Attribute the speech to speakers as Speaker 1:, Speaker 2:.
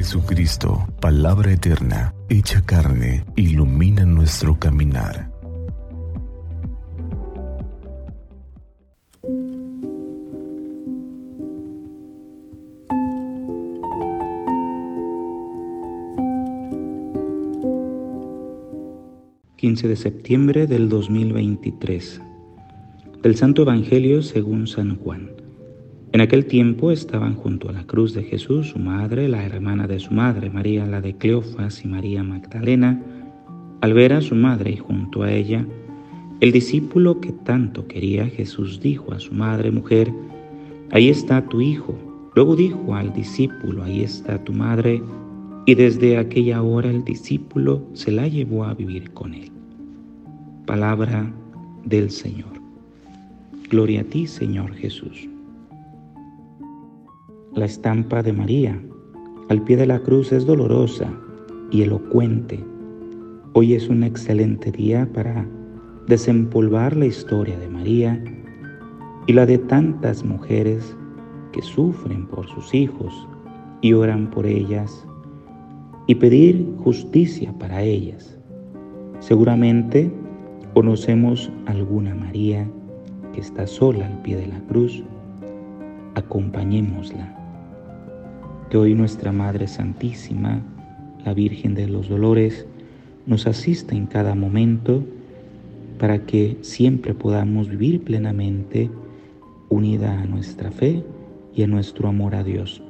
Speaker 1: Jesucristo, palabra eterna, hecha carne, ilumina nuestro caminar.
Speaker 2: ...15 de septiembre del 2023... ...del Santo Evangelio según San Juan... En aquel tiempo estaban junto a la cruz de Jesús su madre, la hermana de su madre, María la de Cleofas y María Magdalena. Al ver a su madre y junto a ella, el discípulo que tanto quería Jesús dijo a su madre, mujer, ahí está tu hijo. Luego dijo al discípulo, ahí está tu madre. Y desde aquella hora el discípulo se la llevó a vivir con él. Palabra del Señor. Gloria a ti, Señor Jesús la estampa de María. Al pie de la cruz es dolorosa y elocuente. Hoy es un excelente día para desempolvar la historia de María y la de tantas mujeres que sufren por sus hijos y oran por ellas y pedir justicia para ellas. Seguramente conocemos alguna María que está sola al pie de la cruz. Acompañémosla que hoy nuestra Madre Santísima, la Virgen de los Dolores, nos asista en cada momento para que siempre podamos vivir plenamente unida a nuestra fe y a nuestro amor a Dios.